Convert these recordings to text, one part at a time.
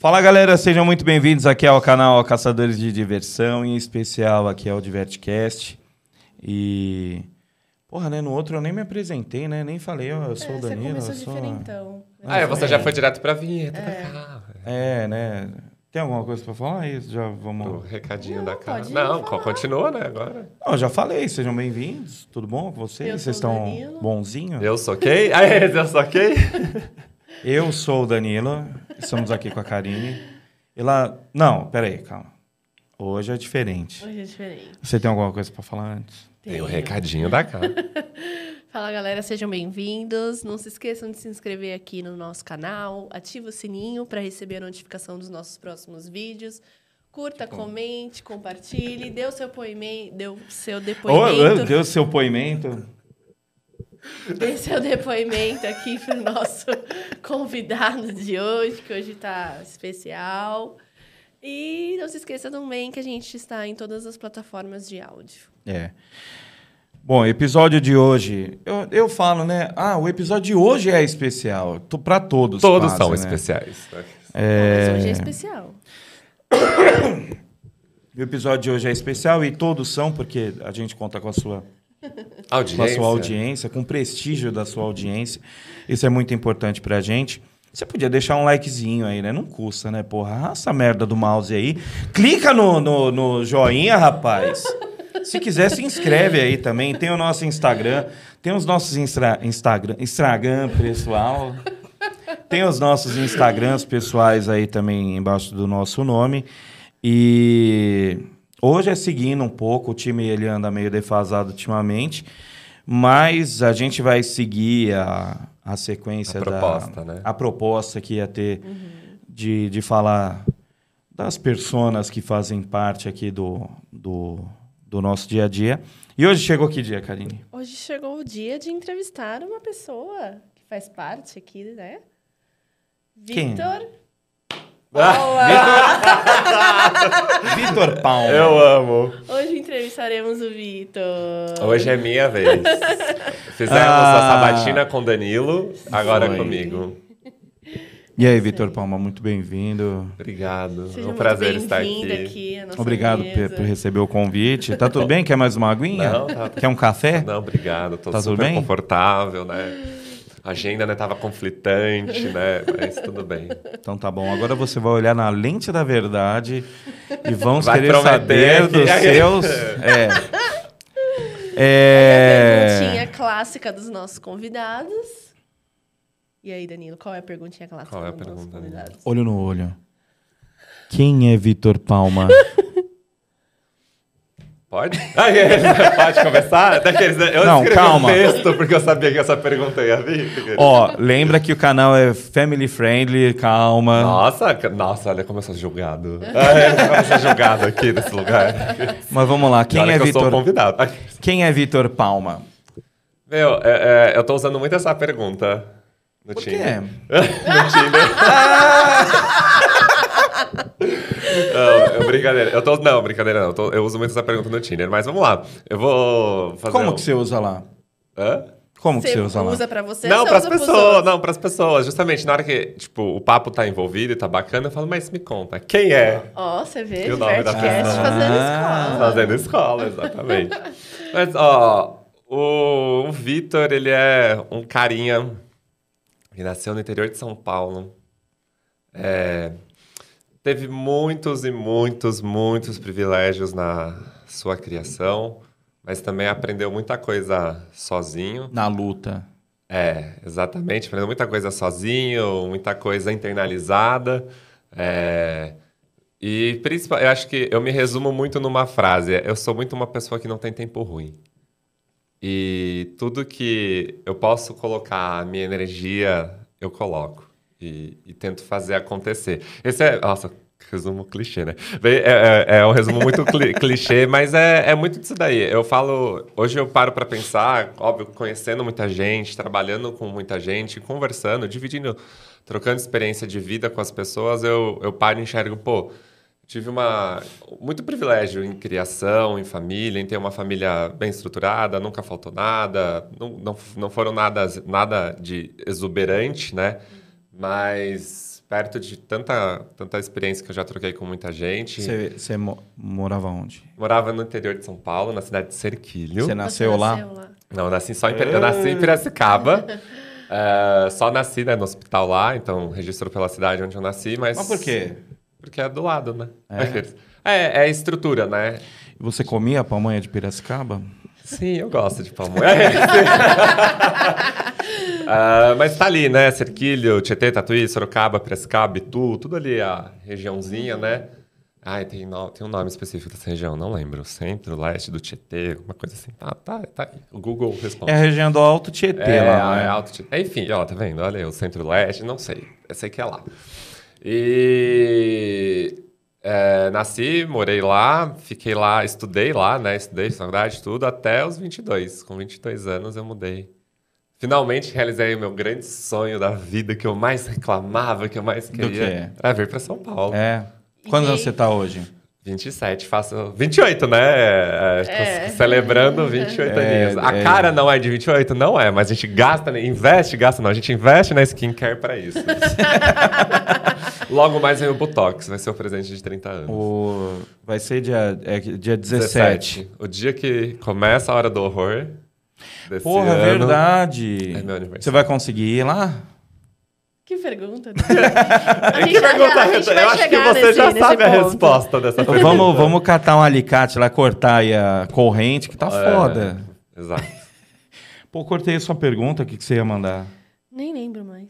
Fala galera, sejam muito bem-vindos aqui ao canal Caçadores de Diversão, em especial aqui ao Divertcast. E. Porra, né? No outro eu nem me apresentei, né? Nem falei, ó, eu sou é, o Danilo. Você eu começou sou... diferentão. Ah, é, você já foi direto pra vinheta da casa. É, né? Tem alguma coisa pra falar? Isso, já O vamos. recadinho Não, da casa. pode Não, falar. continua, né, agora. Não, eu já falei, sejam bem-vindos. Tudo bom com vocês? Eu Vocês sou o estão bonzinhos? Eu sou quem? Ah, é, eu sou quem? Eu sou o Danilo, estamos aqui com a Karine. E lá. Não, peraí, calma. Hoje é diferente. Hoje é diferente. Você tem alguma coisa pra falar antes? Tem o recadinho da casa. Fala galera, sejam bem-vindos. Não se esqueçam de se inscrever aqui no nosso canal, ativa o sininho para receber a notificação dos nossos próximos vídeos. Curta, comente, compartilhe, dê o seu poimento, dê o seu depoimento, deu seu poimento. Dê seu depoimento aqui para o nosso convidado de hoje, que hoje está especial. E não se esqueça também que a gente está em todas as plataformas de áudio. É. Bom, episódio de hoje. Eu, eu falo, né? Ah, o episódio de hoje é especial. Tô Pra todos. Todos quase, são né? especiais. Mas hoje é especial. O episódio de hoje é especial e todos são, porque a gente conta com a sua, com a Audiência. sua audiência, com o prestígio da sua audiência. Isso é muito importante pra gente. Você podia deixar um likezinho aí, né? Não custa, né? Porra, essa merda do mouse aí. Clica no, no, no joinha, rapaz. Se quiser, se inscreve aí também. Tem o nosso Instagram. Tem os nossos instra, Instagram, Instagram pessoal. Tem os nossos Instagrams pessoais aí também embaixo do nosso nome. E hoje é seguindo um pouco, o time ele anda meio defasado ultimamente, mas a gente vai seguir a, a sequência A da proposta, né? a proposta que ia ter de, de falar das personas que fazem parte aqui do, do, do nosso dia a dia. E hoje chegou que dia, Karine? Hoje chegou o dia de entrevistar uma pessoa que faz parte aqui, né? Quem? Vitor. Vitor Palma. Eu amo. Hoje entrevistaremos o Vitor. Hoje é minha vez. Fizemos Ah. a sabatina com Danilo, agora Foi. comigo. E aí, Vitor Palma, muito bem-vindo. Obrigado. Seja é um muito prazer estar bem-vindo aqui. aqui à nossa Obrigado mesa. por, receber o convite. Tá tudo bem? Quer mais uma aguinha? Não, tá- Quer um café? Não, obrigado. Tô Tá tudo super bem? confortável, né? A agenda né, tava conflitante, né? Mas tudo bem. Então tá bom. Agora você vai olhar na lente da verdade e vamos Vai querer saber que- dos seus. É. A É. perguntinha clássica dos nossos convidados. E aí, Danilo, qual é a perguntinha clássica Qual é a dos nossos pergunta, convidados? Olho no olho. Quem é Vitor Palma? Pode? Ah, é, pode? Daqueles, né? eu Não, escrevi calma. um texto porque eu sabia que essa pergunta ia vir. Ó, lembra que o canal é family friendly, calma. Nossa, nossa, olha como eu sou julgado. Eu sou julgado aqui nesse lugar. Mas vamos lá. Quem é que eu sou o Vitor? convidado. Quem é Vitor Palma? Meu, é, é, eu tô usando muito essa pergunta no Por quê? Tinder. no Tinder. Não, brincadeira. Eu tô, não, brincadeira não. Eu, tô- eu uso muito essa pergunta no Tinder, mas vamos lá. Eu vou fazer Como um- que você usa lá? Hã? Como que Você você usa lá? usa pra você Não, você pras usa pessoas, não, pras pessoas. Justamente, na hora que, tipo, o papo tá envolvido e tá bacana, eu falo, mas me conta, quem é? Ó, você vê, E o nome da pessoa? fazendo Ah. escola. Fazendo escola, exatamente. Mas, ó, o, o Vitor, ele é um carinha que nasceu no interior de São Paulo. É, teve muitos e muitos, muitos privilégios na sua criação, mas também aprendeu muita coisa sozinho. Na luta. É, exatamente. Aprendeu muita coisa sozinho, muita coisa internalizada. É, e principalmente, eu acho que eu me resumo muito numa frase. Eu sou muito uma pessoa que não tem tempo ruim. E tudo que eu posso colocar a minha energia, eu coloco. E, e tento fazer acontecer. Esse é. Nossa, resumo clichê, né? É, é- é um resumo muito cli- clichê, mas é, é muito disso daí. Eu falo. Hoje eu paro para pensar, óbvio, conhecendo muita gente, trabalhando com muita gente, conversando, dividindo, trocando experiência de vida com as pessoas, eu, eu paro e enxergo, pô. Tive uma, muito privilégio em criação, em família, em ter uma família bem estruturada, nunca faltou nada, não, não, não foram nada, nada de exuberante, né? Mas perto de tanta, tanta experiência que eu já troquei com muita gente. Você, mo- morava onde? Morava no interior de São Paulo, na cidade de Serquilho. Você nasceu lá? Não, eu nasci só em, Pir- eu nasci em Piracicaba. É, só nasci né, no hospital lá, então registrou pela cidade onde eu nasci, mas... Mas por quê? Porque é do lado, né? É, é estrutura, né? Você comia a pamonha de Piracicaba? Sim, eu gosto de pamonha. Ah, mas tá ali, né? Cerquilho, Tietê, Tatuí, Sorocaba, Piracicaba, Itu, tudo ali a regiãozinha, né? Ai, tem, no- tem um nome específico dessa região, não lembro. Centro, leste do Tietê, uma coisa assim. Tá, tá, tá. O Google responde. É a região do Alto Tietê É, lá, né? é Alto Tietê. Enfim, ó, tá vendo? Olha aí, o Centro-Leste, não sei. Eu sei que é lá. E é, nasci, morei lá, fiquei lá, estudei lá, né? Estudei faculdade, tudo, até os 22. Com 22 anos eu mudei. Finalmente realizei o meu grande sonho da vida, que eu mais reclamava, que eu mais queria. Era vir pra São Paulo. É. Quantos E anos você tá hoje? 27, faço 28, né? É, É. Celebrando 28 É, aninhos. A é. cara não é de 28? Não é, mas a gente gasta, investe, gasta não. A gente investe na skincare pra isso. Logo mais vem o Botox, vai ser o presente de 30 anos. O... Vai ser dia, é, dia 17. O dia que começa a hora do horror. Desse Porra, é ano, verdade. É meu aniversário. Você vai conseguir ir lá? Que pergunta. Que pergunta a gente Eu vai acho que chegar você nesse- já nesse sabe a ponto. resposta dessa pergunta. vamos, vamos catar um alicate lá, cortar aí a corrente, que tá É, foda. Exato. Pô, cortei a sua pergunta, o que, que você ia mandar? Nem lembro mais.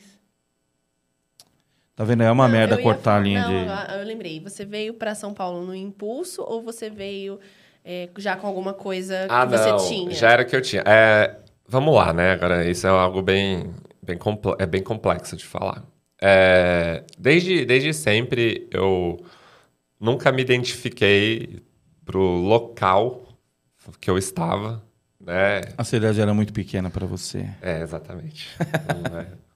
Tá vendo? É uma Não, merda cortar a linha não, de... ah, eu lembrei. Você veio pra São Paulo no impulso ou você veio é, já com alguma coisa que Ah, você não. tinha? Já era o que eu tinha. É, vamos lá, né? Agora, isso é algo bem, bem, é bem complexo de falar. É, desde, desde sempre, eu nunca me identifiquei pro local que eu estava, né? A cidade era muito pequena pra você. É, exatamente.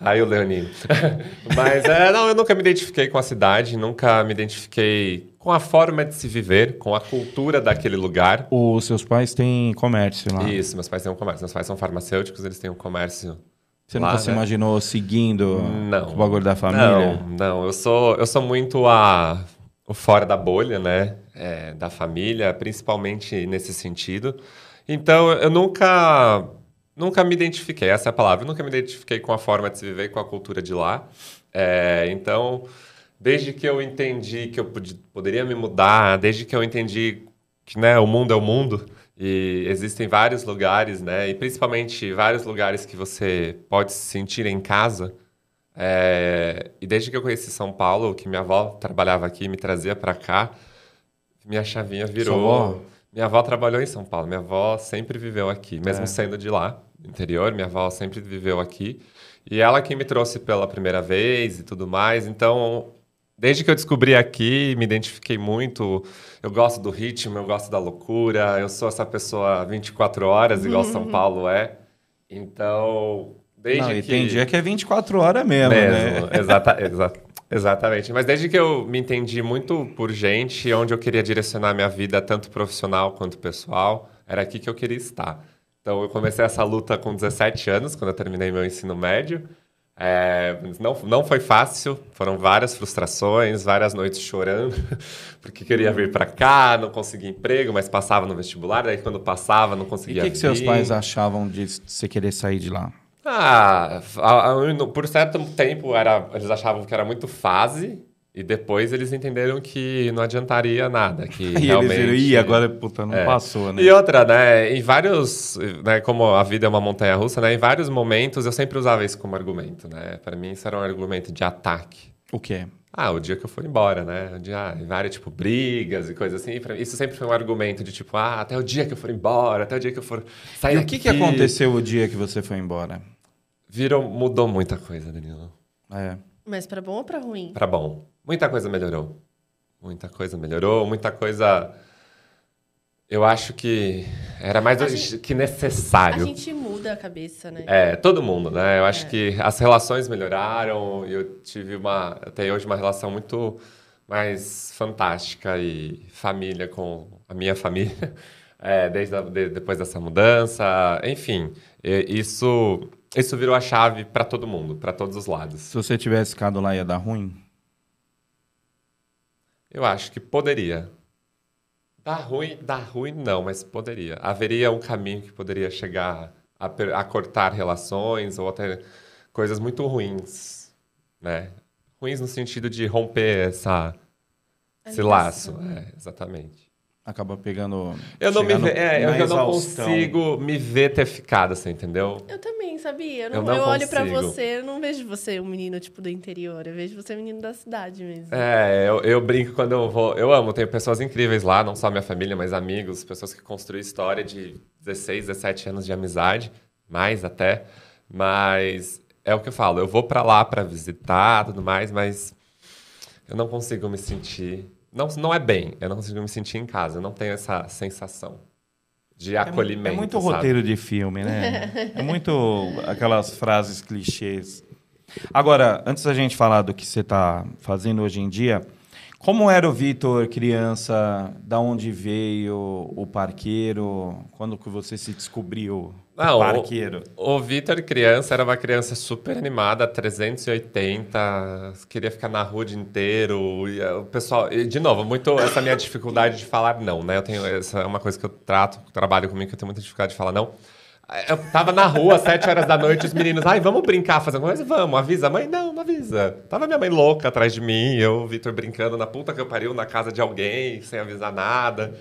Aí o Leonino. Mas, é, não, eu nunca me identifiquei com a cidade, nunca me identifiquei com a forma de se viver, com a cultura daquele lugar. Os seus pais têm comércio lá. Isso, meus pais têm um comércio. Meus pais são farmacêuticos, eles têm um comércio. Você lá, nunca se né? imaginou seguindo Não. o bagulho da família? Não, não. Eu sou, eu sou muito a, o fora da bolha, né? É, da família, principalmente nesse sentido. Então, eu nunca, nunca me identifiquei, essa é a palavra. Eu nunca me identifiquei com a forma de se viver, com a cultura de lá. É, então, desde que eu entendi que eu pod- poderia me mudar, desde que eu entendi que né, o mundo é o mundo e existem vários lugares, né? E principalmente vários lugares que você pode se sentir em casa. É, e desde que eu conheci São Paulo, que minha avó trabalhava aqui, me trazia para cá, minha chavinha virou. Minha avó trabalhou em São Paulo. Minha avó sempre viveu aqui, mesmo É. sendo de lá, interior. Minha avó sempre viveu aqui. E ela que me trouxe pela primeira vez e tudo mais. Então, desde que eu descobri aqui, me identifiquei muito. Eu gosto do ritmo, eu gosto da loucura. Eu sou essa pessoa 24 horas, igual São Paulo é. Então, desde Não, que... tem dia que é 24 horas mesmo, né? Mesmo, exata, exa- exatamente. Mas desde que eu me entendi muito por gente, onde eu queria direcionar minha vida, tanto profissional quanto pessoal, era aqui que eu queria estar. Então eu comecei essa luta com 17 anos, quando eu terminei meu ensino médio. É, não, não foi fácil, foram várias frustrações, várias noites chorando, porque queria vir para cá, não conseguia emprego, mas passava no vestibular, daí quando passava não E o conseguia que, que seus pais achavam de você querer sair de lá? Ah, a- a- por certo tempo era, eles achavam que era muito fase e depois eles entenderam que não adiantaria nada, que E realmente... eles viram, agora, puta, não É. passou, né? E outra, né, em vários, né, como a vida é uma montanha russa, né, em vários momentos eu sempre usava isso como argumento, né? Para mim isso era um argumento de ataque. O quê? Ah, o dia que eu for embora, né? O dia, ah, várias, tipo, brigas e coisas assim. Isso sempre foi um argumento de, tipo, ah, até o dia que eu for embora, até o dia que eu for sair E o que, que aconteceu o dia que você foi embora? Virou, mudou muita coisa, Danilo. É. Mas pra bom ou pra ruim? Pra bom. Muita coisa melhorou. Muita coisa melhorou, muita coisa. Eu acho que era mais A do gente- que A necessário. gente muda a cabeça, né? É, todo mundo, né? Eu acho É. que as relações melhoraram eu tive uma. Tenho hoje uma relação muito mais fantástica e família com a minha família, é, desde a- de- depois dessa mudança. Enfim, isso isso virou a chave pra todo mundo, pra todos os lados. Se você tivesse ficado lá, ia dar ruim? Eu acho que poderia. Dá ruim, dá ruim não, mas poderia. Haveria um caminho que poderia chegar a, a cortar relações ou até coisas muito ruins, né? Ruins no sentido de romper essa, esse laço. É, exatamente. Acaba pegando. Eu não me ve- é, eu não consigo me ver ter ficado, você entendeu? Eu também, sabia? Eu, Eu não, não eu olho pra consigo. você, eu não vejo você um menino, tipo, do interior. Eu vejo você um menino da cidade mesmo. É, eu, eu brinco quando eu vou. Eu amo, tenho pessoas incríveis lá, não só minha família, mas amigos, pessoas que construíram história de 16, 17 anos de amizade, mais até. Mas é o que eu falo, eu vou pra lá pra visitar tudo mais, mas eu não consigo me sentir. Não, não é bem, eu não consigo me sentir em casa, eu não tenho essa sensação de É acolhimento. É muito sabe? roteiro de filme, né? É muito aquelas frases clichês. Agora, antes da gente falar do que você está fazendo hoje em dia, como era o Vitor criança? Da onde veio o parqueiro? Quando que você se descobriu Não, parqueiro? O, o Vitor, criança, era uma criança super animada, 380, queria ficar na rua o dia inteiro. E, eh, o pessoal, e, de novo, muito essa minha dificuldade de falar não, né? Eu tenho essa é uma coisa que eu trato, trabalho comigo, que eu tenho muita dificuldade de falar não. Eu tava na rua, às 7 horas da noite, os meninos, ai, vamos brincar, fazer alguma coisa? Vamos, avisa. Mãe, não, não avisa. Tava minha mãe louca atrás de mim, eu, o Vitor, brincando na puta que eu pariu, na casa de alguém, sem avisar nada.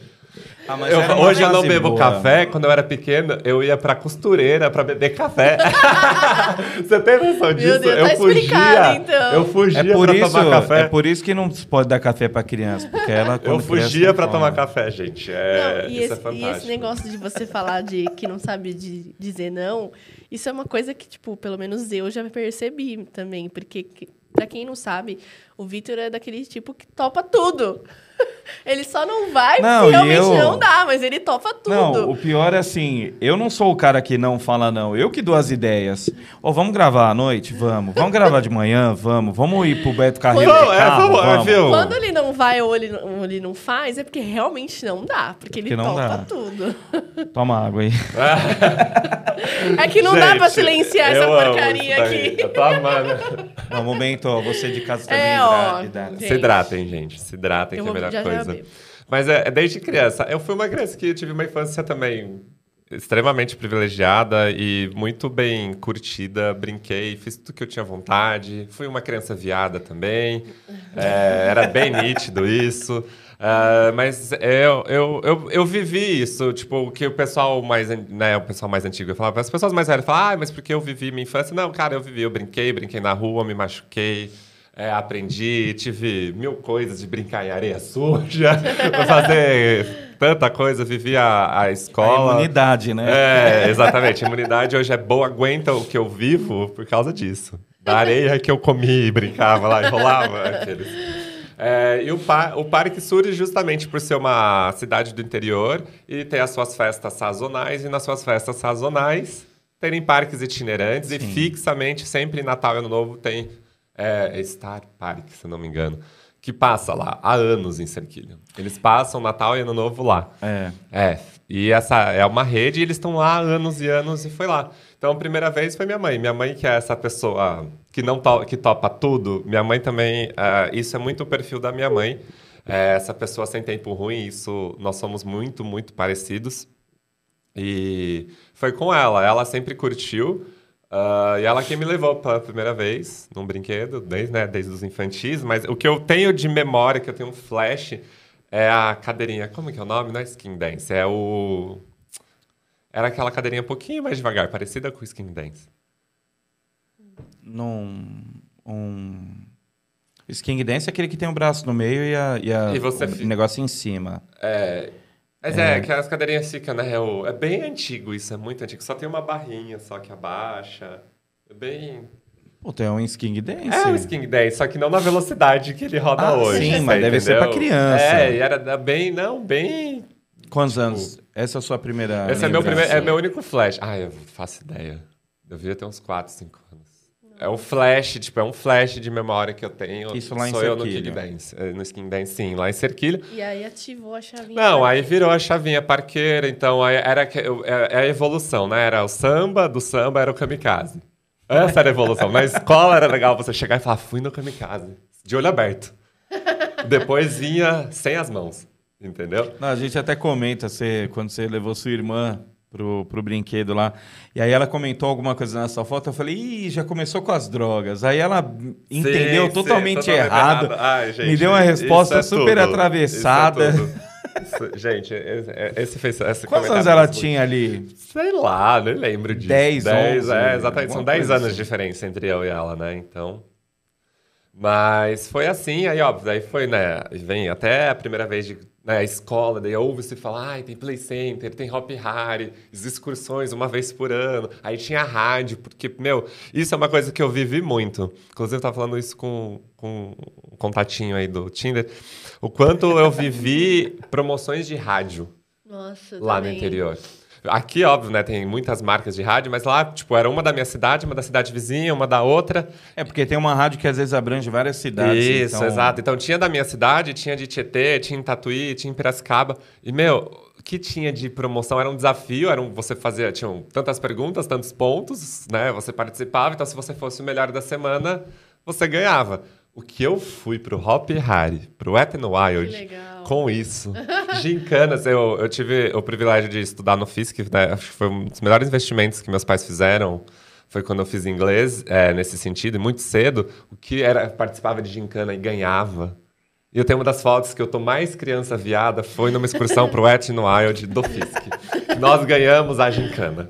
Ah, mas Eu- hoje eu não bebo boa. café. Quando eu era pequeno, eu ia pra costureira pra beber café. Você tem noção disso? Deus, eu tá fugia. então. Eu fugia É por, pra isso, tomar café. é por isso que não se pode dar café para criança, porque ela Eu fugia pra toma. tomar café, gente. É, Não, e, isso esse, é e esse negócio de você falar de que não sabe de dizer não, isso é uma coisa que, tipo, pelo menos eu já percebi também. Porque, que- pra quem não sabe, o Vitor é daquele tipo que topa tudo. Ele só não vai Não, se realmente eu- não dá, mas ele topa tudo. Não, o pior é assim, eu não sou o cara que não fala não, eu que dou as ideias. Ô, vamos gravar à noite? Vamos. Vamos gravar de manhã? Vamos. Vamos ir pro Beto Carreiro Não, de é, carro? vamos, vamos. viu? Quando ele não vai ou ele, ou ele não faz, é porque realmente não dá. Porque ele Porque não topa dá. tudo. Toma água aí. É que não dá pra Gente, silenciar essa porcaria aqui. Eu tô amando. Vamos, Bento, você de casa também. É, hidra- ó. hidra- Gente. Se hidratem, gente. Se hidratem, Eu que é melhor já coisa. bebo. Mas é, é desde criança. Eu fui uma criança que tive uma infância também extremamente privilegiada e muito bem curtida. Brinquei, fiz tudo que eu tinha vontade. Fui uma criança viada também. É, era bem nítido isso. Ah, mas eu, eu, eu, eu vivi isso, tipo, o que o pessoal mais, né, o pessoal mais antigo falava, as pessoas mais velhas falavam, ah, mas porque eu vivi minha infância? Não, cara, eu vivi, eu brinquei, brinquei na rua, me machuquei, é, aprendi, tive mil coisas de brincar em areia suja, fazer tanta coisa, vivi a, a A escola. imunidade, né? É, exatamente. A imunidade hoje é boa, aguenta o que eu vivo por causa disso. Da areia que eu comi, brincava lá, enrolava. Aqueles. É, e o, pa- o parque surge justamente por ser uma cidade do interior e ter as suas festas sazonais, e nas suas festas sazonais terem parques itinerantes e fixamente, sempre em Natal e Ano Novo, tem é, Star Park, se não me engano, que passa lá há anos em Cerquilho. Eles passam Natal e Ano Novo lá. É. É, e essa é uma rede e eles estão lá há anos e anos e foi lá. Então, a primeira vez foi minha mãe. Minha mãe, que é essa pessoa que não to que topa tudo, minha mãe também. ah, isso é muito o perfil da minha mãe. É, essa pessoa sem tempo ruim, isso nós somos muito, muito parecidos. E foi com ela. Ela sempre curtiu. Ah, e ela que me levou pela primeira vez num brinquedo, desde, né, desde os infantis. Mas o que eu tenho de memória, que eu tenho um flash, é a cadeirinha. Como que é o nome? Não é skin dance, é o. Era aquela cadeirinha um pouquinho mais devagar, parecida com o skin dance. Num. Um... O Sking Dance é aquele que tem o braço no meio e, a, e, a- E você o fi- negócio em cima. É. Mas é, que as cadeirinhas ficam, né? É, é bem antigo isso, é muito antigo. Só tem uma barrinha só que abaixa. É bem. Pô, tem um Sking Dance. É o skin dance, só que não na velocidade que ele roda Ah, hoje. sim, mas deve ser pra criança. É, e era bem, não, bem. Quantos anos? Essa é a sua primeira. Esse é meu, primeiro, é meu único flash. Ah, eu faço ideia. Eu devia ter uns 4, 5 anos. É um flash, tipo, é um flash de memória que eu tenho. Isso lá em Sou eu no. Kick Dance. eh, No Skin Dance, sim, lá em Cerquilho. E aí ativou a chavinha. Não, aí virou a chavinha parqueira, então aí era é é a evolução, né? Era o samba, do samba era o kamikaze. Essa era a evolução. Na escola era legal você chegar e falar, fui no kamikaze, de olho aberto. Depois vinha sem as mãos, entendeu? Não, a gente até comenta você, quando você levou sua irmã pro, pro brinquedo lá. E aí ela comentou alguma coisa nessa foto. Eu falei, ih, já começou com as drogas. Aí ela entendeu Sim, sim, totalmente errado. Ai, gente, me deu uma resposta isso é super tudo, atravessada. isso é. Isso- gente, esse, fez. Esse Quantos anos ela fez- tinha ali? Sei lá, nem lembro disso. 10, 10 11, é, exatamente. São alguma 10 coisa anos assim. de diferença entre eu e ela, né? Então. Mas foi assim, aí óbvio, daí foi, né? Vem até a primeira vez de né, a escola, daí ouve-se falar, ai, tem play center, tem hop harry, as excursões uma vez por ano. Aí tinha rádio, porque, meu, isso é uma coisa que eu vivi muito. Inclusive, eu tava falando isso com, com um contatinho aí do Tinder. O quanto eu vivi promoções de rádio Nossa, lá também. no interior. Aqui, óbvio, né, tem muitas marcas de rádio, mas lá, tipo, era uma da minha cidade, uma da cidade vizinha, uma da outra. É, porque tem uma rádio que às vezes abrange várias cidades. Isso, então- exato. Então tinha da minha cidade, tinha de Tietê, tinha em Tatuí, tinha em Piracicaba. E, meu, o que tinha de promoção era um desafio, era um, você fazia, tinham tantas perguntas, tantos pontos, né? Você participava, então se você fosse o melhor da semana, você ganhava. O que eu fui pro Hop Harry, pro Wet n Que Wild, com isso. Gincanas, eu, eu tive o privilégio de estudar no FISC, né? Acho que foi um dos melhores investimentos que meus pais fizeram. Foi quando eu fiz inglês, é, nesse sentido, e muito cedo, o que era, participava de gincana e ganhava. E eu tenho uma das fotos que eu tô mais criança viada, foi numa excursão pro Wet n Wild do FISC. Nós ganhamos a gincana.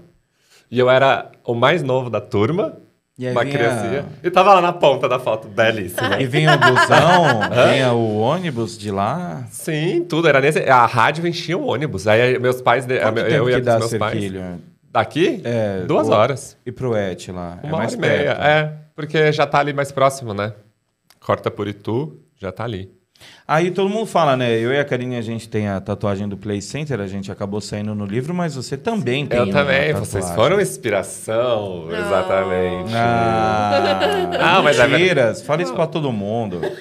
E eu era o mais novo da turma, E aí uma vinha- criancinha, e tava lá na ponta da foto, belíssima. E vinha o busão, vinha o ônibus de lá. Sim, tudo era nesse. A rádio enchia o ônibus. Aí meus pais. Quanto eu ia com os meus pais. Cerquilho? Daqui? É, Duas o- horas. E pro Et lá? Uma é mais hora e meia. perto. É, porque já tá ali mais próximo, né? Corta por Itu, já tá ali. Aí todo mundo fala, né? Eu e a Karine, a gente tem a tatuagem do Play Center, a gente acabou saindo no livro, mas você também tem Eu uma também, tatuagem. vocês foram inspiração, Não. exatamente. Ah, Ah, mas é mentiras. Fala isso pra todo mundo.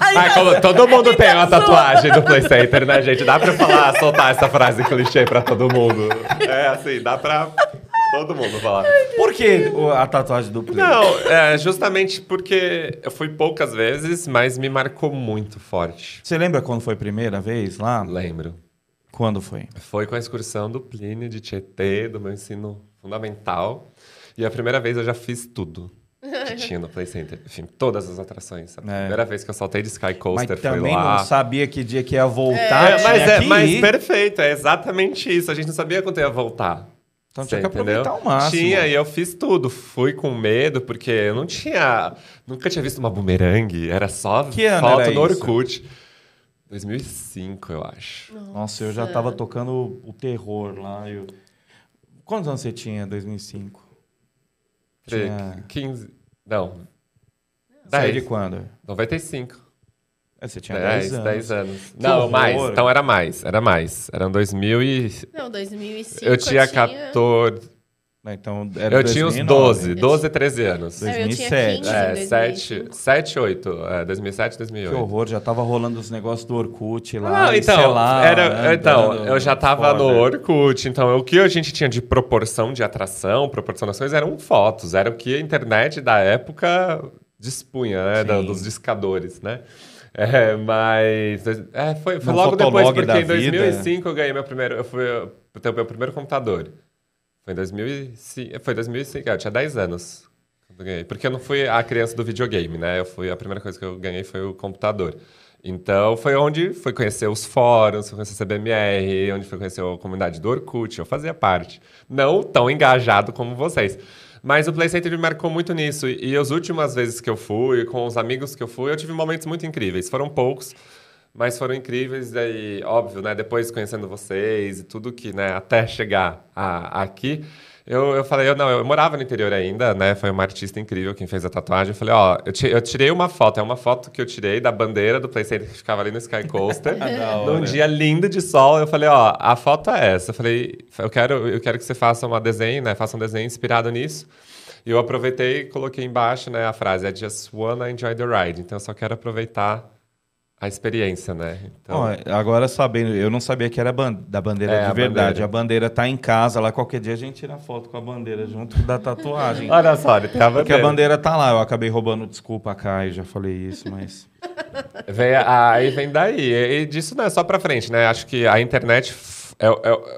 Ai, como todo mundo tem uma tatuagem do Play Center, né, gente? Dá pra falar, soltar essa frase clichê pra todo mundo. É assim, dá pra todo mundo falar. Por que a tatuagem do Play? Não, é justamente porque eu fui poucas vezes, mas me marcou muito forte. Você lembra quando foi a primeira vez lá? Lembro. Quando foi? Foi com a excursão do Plínio de Tietê, do meu ensino fundamental. E a primeira vez eu já fiz tudo que tinha no Play Center. Enfim, todas as atrações. A É. primeira vez que eu saltei de Sky Mas Coaster foi também lá. não sabia que dia que ia voltar. É, mas é mas perfeito, é exatamente isso. A gente não sabia quando ia voltar. Então Você tinha que aproveitar entendeu? ao máximo. Tinha, e eu fiz tudo. Fui com medo, porque eu não tinha. Nunca tinha visto uma bumerangue. Era só Que ano foto era no isso? Orkut. 2005, eu acho. Nossa, eu já tava tocando o terror lá. Eu... Quantos anos você tinha em 2005? Tinha... 15. Não. Saiu 10. de quando? 95. É, você tinha 10, 10 anos. 10 anos. Que Não, horror. mais. Então era mais. Era mais. Eram 2000 e... Não, 2005 Eu tinha 14... Né, Então, era Eu tinha uns 2009. 12. 12, 13 anos. É, eu tinha 2007. 15 É, em 7, 2005. 7, 8. É, 2007, Que 2008. horror, já tava rolando os negócios do Orkut lá. Não, então, sei lá, era, né, então dando eu já tava no. Orkut, então o que a gente tinha de proporção de atração, proporcionações, eram fotos, era o que a internet da época dispunha, né, da- dos discadores, né? É, mas é, foi, foi logo depois, porque em vida. 2005 eu ganhei meu primeiro, eu fui ter o meu primeiro computador. Foi em 2005, foi 2005, é, eu tinha 10 anos quando eu ganhei. Porque eu não fui a criança do videogame, né? Eu fui, a primeira coisa que eu ganhei foi o computador. Então, foi onde fui conhecer os fóruns, fui conhecer a CBMR, onde fui conhecer a comunidade do Orkut, eu fazia parte. Não tão engajado como vocês. Mas o Play Center me marcou muito nisso. E as últimas vezes que eu fui, com os amigos que eu fui, eu tive momentos muito incríveis. Foram poucos, Mas foram incríveis, daí, óbvio, né? Depois conhecendo vocês e tudo que, né, até chegar a, aqui, eu, eu falei, eu, não, eu morava no interior ainda, né? Foi uma artista incrível quem fez a tatuagem. Eu falei, ó, eu, ti- eu tirei uma foto, é uma foto que eu tirei da bandeira do PlayStation que ficava ali no Sky Coaster. Da num dia lindo de sol. Eu falei, ó, a foto é essa. Eu falei, eu quero, eu quero que você faça uma desenho, né? Faça um desenho inspirado nisso. E eu aproveitei e coloquei embaixo, né, a frase, I just wanna enjoy the ride. Então eu só quero aproveitar a experiência, né? Então, Ó, agora sabendo, eu não sabia que era ban- da bandeira É, de a verdade. bandeira. A bandeira tá em casa lá, qualquer dia a gente tira foto com a bandeira junto da tatuagem. Olha só, tem a Porque a bandeira. bandeira tá lá, eu acabei roubando, desculpa, Caio, já falei isso, mas. Vem, aí vem daí. E, disso não é só pra frente, né? Acho que a internet é- é-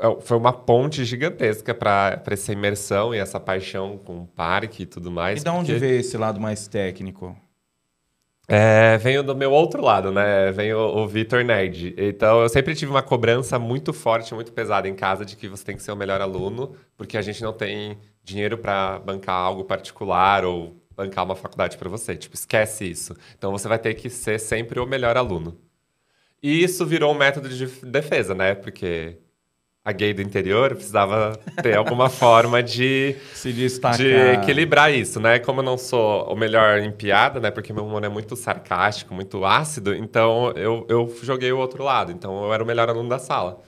é- foi uma ponte gigantesca pra pra essa imersão e essa paixão com o parque e tudo mais. E da onde porque- veio esse lado mais técnico? É, venho do meu outro lado, né? Venho o, o Vitor Nerd. Então, eu sempre tive uma cobrança muito forte, muito pesada em casa de que você tem que ser o melhor aluno, porque a gente não tem dinheiro para bancar algo particular ou bancar uma faculdade para você. Tipo, esquece isso. Então, você vai ter que ser sempre o melhor aluno. E isso virou um método de defesa, né? Porque a gay do interior precisava ter alguma forma de Se destacar. de equilibrar isso, né? Como eu não sou o melhor em piada, né? Porque meu humor é muito sarcástico, muito ácido, então eu, eu joguei o outro lado. Então eu era o melhor aluno da sala.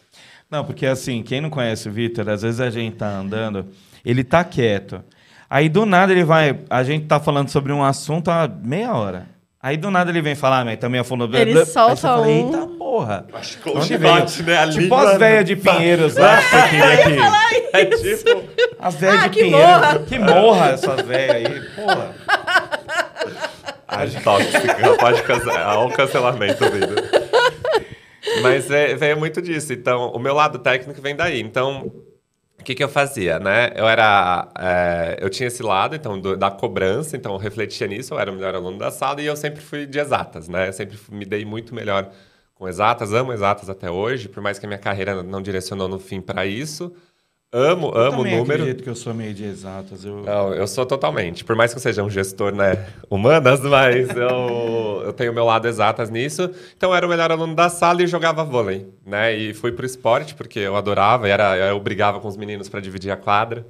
Não, porque assim, quem não conhece o Vitor, às vezes a gente tá andando, ele tá quieto. Aí do nada ele vai. A gente tá falando sobre um assunto há meia hora. Aí do nada ele vem falar, mas também a fundo. Ele solta fala, um- Eita porra. com o Onde veio? né? A Tipo as velhas de Pinheiros lá que você queria que. É tipo. As velhas Ah, de que Pinheiros. morra. Que morra essas velhas aí, porra. Ai, tóxica, pode cancelar. Olha o cancelamento vindo. Mas é, veio muito disso. Então, o meu lado técnico vem daí. Então, o que, que eu fazia, né? Eu era... é, eu tinha esse lado, então, do- da cobrança. Então, eu refletia nisso. Eu era o melhor aluno da sala. E eu sempre fui de exatas, né? Eu sempre me dei muito melhor com exatas. Amo exatas até hoje. Por mais que a minha carreira não direcionou no fim para isso. Amo, Eu amo o número. acredito que eu sou meio de exatas. Eu... Não, eu sou totalmente. Por mais que eu seja um gestor, né, humanas, mas eu, eu tenho meu lado exatas nisso. Então eu era o melhor aluno da sala e jogava vôlei, né? E fui pro esporte porque eu adorava, era eu brigava com os meninos para dividir a quadra.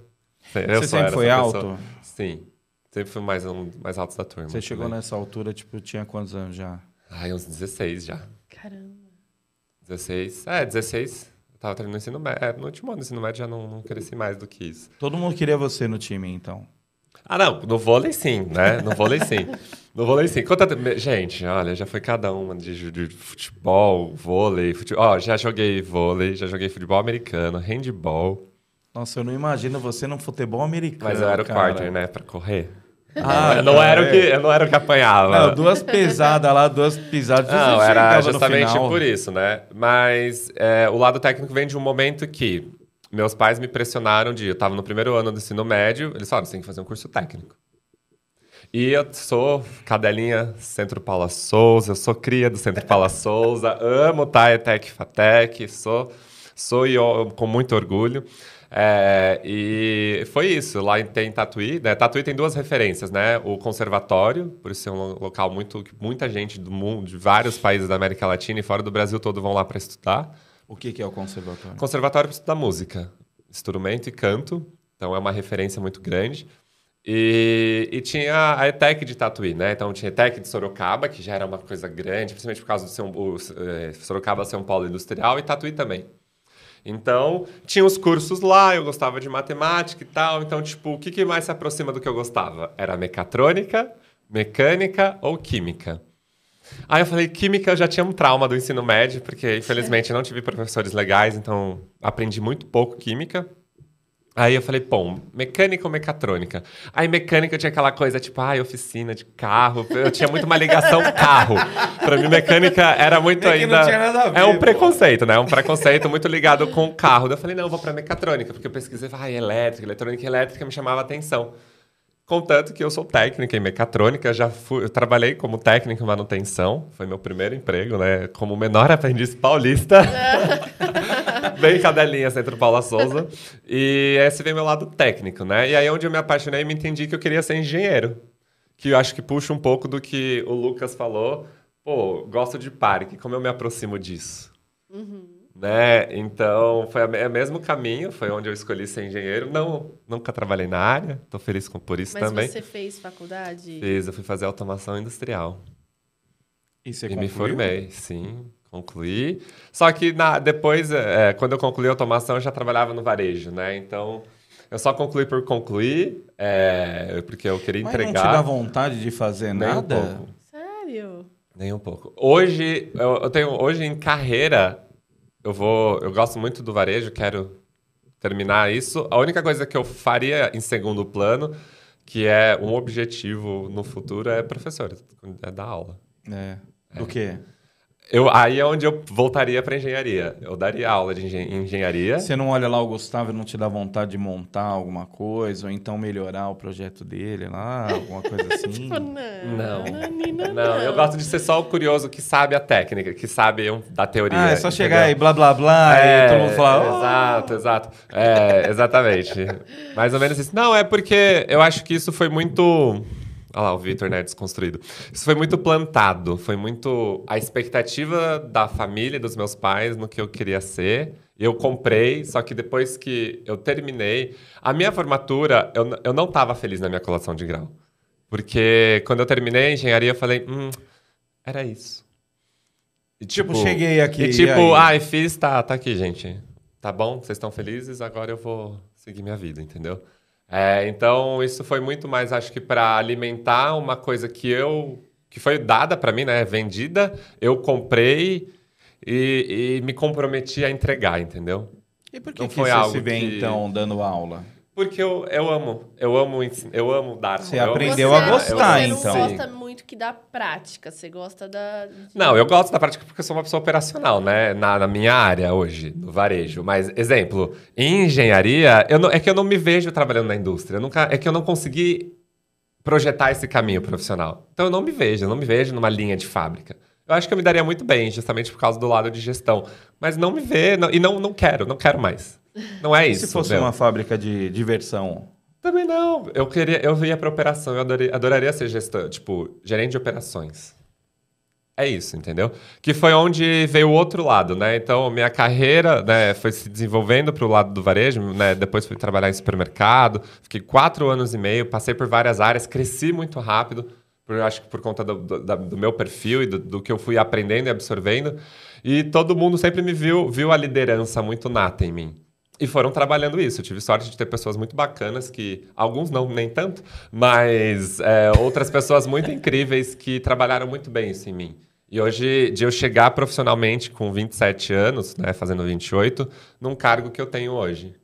Eu Você sempre foi alto? pessoa. Sim. Sempre fui mais um mais alto da turma. Você chegou também. nessa altura, tipo, tinha quantos anos já? Ai, uns 16 já. Caramba. 16. É, 16. Eu tava terminando o ensino médio. É, no último ano do ensino médio já não, não cresci mais do que isso. Todo mundo queria você no time, então. Ah, não, no vôlei sim, né? No vôlei sim. No vôlei sim. Quanta... Gente, olha, já foi cada uma de, de futebol, vôlei, futebol. Ó, já joguei vôlei, já joguei futebol americano, handball. Nossa, eu não imagino você num futebol americano. Mas eu era o cara. quarter, né? Pra correr. Ah, eu, não era o que, não era o que apanhava. Não, duas pesadas lá, duas pisadas. Não, era justamente por isso, né? Mas é, o lado técnico vem de um momento que meus pais me pressionaram de... Eu estava no primeiro ano do ensino médio, eles falaram, você tem que fazer um curso técnico. E eu sou cadelinha Centro Paula Souza, eu sou cria do Centro Paula Souza, amo Taetec Fatec, sou, sou e eu- com muito orgulho. É, e foi isso, lá em- tem Tatuí, né? Tatuí tem duas referências, né? O conservatório, por isso ser um lo- local muito que muita gente do mundo, de vários países da América Latina e fora do Brasil todo vão lá para estudar. O que, que é o conservatório? Conservatório para estudar música, instrumento e canto, então é uma referência muito grande. E, e tinha a ETEC de Tatuí, né? Então tinha a ETEC de Sorocaba, que já era uma coisa grande, principalmente por causa do seu, o, eh, Sorocaba ser um polo industrial, e Tatuí também. Então, tinha os cursos lá, eu gostava de matemática e tal. Então, tipo, o que, que mais se aproxima do que eu gostava? Era mecatrônica, mecânica ou química? Aí eu falei, química eu já tinha um trauma do ensino médio, porque infelizmente não tive professores legais, então aprendi muito pouco química. Aí eu falei, bom, mecânica ou mecatrônica? Aí mecânica eu tinha aquela coisa, tipo, ai, oficina de carro. Eu tinha muito uma ligação carro. Pra mim, mecânica era muito que não ainda. tinha nada a ver, é um pô. preconceito, né? É um preconceito muito ligado com o carro. Daí eu falei, não, eu vou pra mecatrônica, porque eu pesquisei, ai, elétrica, eletrônica e elétrica me chamava a atenção. Contanto que eu sou técnica em mecatrônica, já fui, eu trabalhei como técnico em manutenção, foi meu primeiro emprego, né? Como menor aprendiz paulista. Bem cadelinha, Centro Paula Souza. E esse veio meu lado técnico, né? E aí onde eu me apaixonei e me entendi que eu queria ser engenheiro. Que eu acho que puxa um pouco do que o Lucas falou pô, gosto de parque, como eu me aproximo disso? Né? Então, foi o mesmo caminho, foi onde eu escolhi ser engenheiro. Não, nunca trabalhei na área, tô feliz com, por isso Mas também. você fez faculdade? Fiz, eu fui fazer automação industrial. E você e me formei, sim, concluí. Só que na- depois, é, quando eu concluí a automação, eu já trabalhava no varejo, né? Então, eu só concluí por concluir, é, porque eu queria Mas entregar. não te dá vontade de fazer nem um nada? pouco. Sério? Nem um pouco. Hoje, eu, eu tenho, hoje em carreira, eu vou, eu gosto muito do varejo, quero terminar isso. A única coisa que eu faria em segundo plano, que é um objetivo no futuro, é professor, é dar aula. É. Do quê? Eu, aí é onde eu voltaria para engenharia. Eu daria aula de engen- engenharia. Você não olha lá o Gustavo e não te dá vontade de montar alguma coisa, ou então melhorar o projeto dele lá, alguma coisa assim? Tipo, não. Não. Nanina, Não, eu gosto de ser só o curioso que sabe a técnica, que sabe um- da teoria. Ah, é só entendeu? chegar aí, blá blá blá, É, e todo mundo fala. "Oh". Exato, exato. É, exatamente. Mais ou menos isso. Não, é porque eu acho que isso foi muito. Olha lá, o Vitor, né, desconstruído. Isso foi muito plantado, foi muito a expectativa da família, dos meus pais, no que eu queria ser. Eu comprei, só que depois que eu terminei, a minha formatura, eu, eu não estava feliz na minha colação de grau. Porque quando eu terminei a engenharia, eu falei, hum, era isso. E, Tipo, cheguei aqui, E tipo, ai, fiz, tá, tá aqui, gente. Tá bom, vocês estão felizes, agora eu vou seguir minha vida, entendeu? É, então, isso foi muito mais, acho que, para alimentar uma coisa que eu. que foi dada para mim, né? Vendida, eu comprei e, e me comprometi a entregar, entendeu? E por que, Não que foi você algo se vê, que- então, dando aula? Porque eu, eu amo, eu amo, eu amo dar. Você eu amo aprendeu ensinar, a eu gostar, amo- Você não então. gosta muito que da prática, você gosta da... Não, eu gosto da prática porque eu sou uma pessoa operacional, né? Na, na minha área hoje, no varejo. Mas, exemplo, em engenharia, eu não- é que eu não me vejo trabalhando na indústria. Eu nunca, é que eu não consegui projetar esse caminho profissional. Então, eu não me vejo, eu não me vejo numa linha de fábrica. Eu acho que eu me daria muito bem, justamente por causa do lado de gestão. Mas não me vê, não- e não, não quero, não quero mais. Não é isso. se fosse meu. uma fábrica de diversão? Também não. Eu queria, eu ia para operação, eu adoraria, adoraria ser gestor, tipo, gerente de operações. É isso, entendeu? Que foi onde veio o outro lado, né? Então, minha carreira né, foi se desenvolvendo para o lado do varejo, né? Depois fui trabalhar em supermercado, fiquei quatro anos e meio, passei por várias áreas, cresci muito rápido, por, acho que por conta do, do- do meu perfil e do, do que eu fui aprendendo e absorvendo. E todo mundo sempre me viu, viu a liderança muito nata em mim. E foram trabalhando isso. Eu tive sorte de ter pessoas muito bacanas que, alguns não, nem tanto, mas é, outras pessoas muito incríveis que trabalharam muito bem isso em mim. E hoje, de eu chegar profissionalmente com 27 anos, né, fazendo 28, num cargo que eu tenho hoje,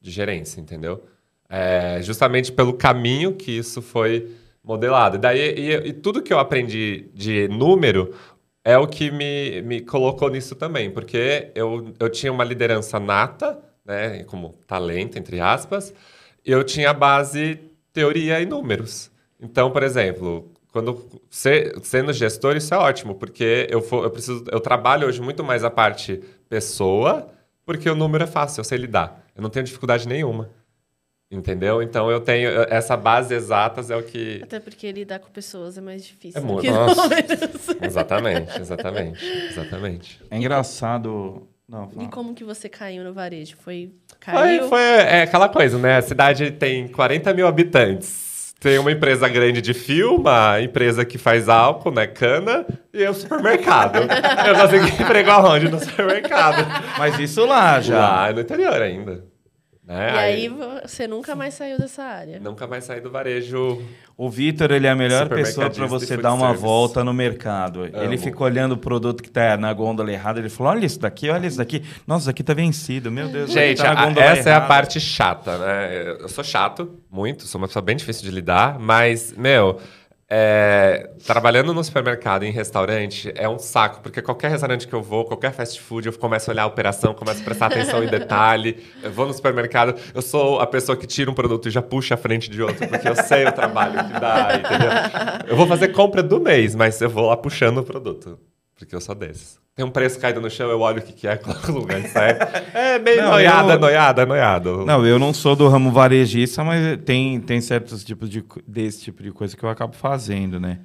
de gerência, entendeu? É, justamente pelo caminho que isso foi modelado. E, daí, e, e tudo que eu aprendi de número é o que me, me colocou nisso também, porque eu, eu tinha uma liderança nata, né, como talento, entre aspas, e eu tinha a base teoria e números. Então, por exemplo, quando ser- sendo gestor, isso é ótimo, porque eu, for- eu, preciso, eu trabalho hoje muito mais a parte pessoa, porque o número é fácil, eu sei lidar. Eu não tenho dificuldade nenhuma. Entendeu? Então eu tenho essa base exatas é o que Até porque lidar com pessoas é mais difícil. é muito. Nossa. Exatamente, exatamente, exatamente. É engraçado. Não. E como que você caiu no varejo? Foi... Foi, Caiu? foi é, aquela coisa, né? A cidade tem 40 mil habitantes. Tem uma empresa grande de fio, uma empresa que faz álcool, né? Cana, e o supermercado. eu consegui emprego aonde? No supermercado. Mas isso lá já. Lá no interior ainda. Né? E aí você nunca mais saiu dessa área. Nunca mais saí do varejo. O Vitor, ele é a melhor pessoa para você dar uma service. volta no mercado. Ele Amo. fica olhando o produto que tá na gôndola errada. Ele falou: olha isso daqui, olha isso daqui. Nossa, isso aqui tá vencido. Meu Deus, Gente, tá na a- essa é a errada." parte chata, né? Eu sou chato, muito, sou uma pessoa bem difícil de lidar, mas, meu, é, trabalhando no supermercado, em restaurante, é um saco, porque qualquer restaurante que eu vou, qualquer fast food, eu começo a olhar a operação, começo a prestar atenção em detalhe. Eu vou no supermercado, eu sou a pessoa que tira um produto e já puxa a frente de outro, porque eu sei o trabalho que dá, entendeu? Eu vou fazer compra do mês, mas eu vou lá puxando o produto. Porque eu sou desses. Tem um preço caído no chão, eu olho o que, que é, no lugar. É meio Não, noiada, eu- noiada, noiado. Não, eu não sou do ramo varejista, mas tem, tem certos tipos de desse tipo de coisa que eu acabo fazendo, né?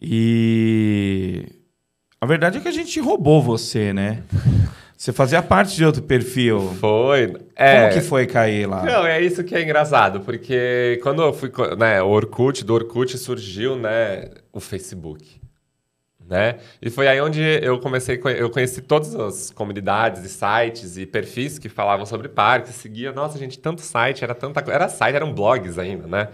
E a verdade é que a gente roubou você, né? Você fazia parte de outro perfil. Foi. É... Como que foi cair lá? Não, é isso que é engraçado, porque quando eu fui, né, o Orkut, do Orkut surgiu, né, o Facebook, né? E foi aí onde eu comecei, co- eu conheci todas as comunidades e sites e perfis que falavam sobre parques, seguia, nossa, gente, tanto site, era tanta coisa, era site, eram blogs ainda, né?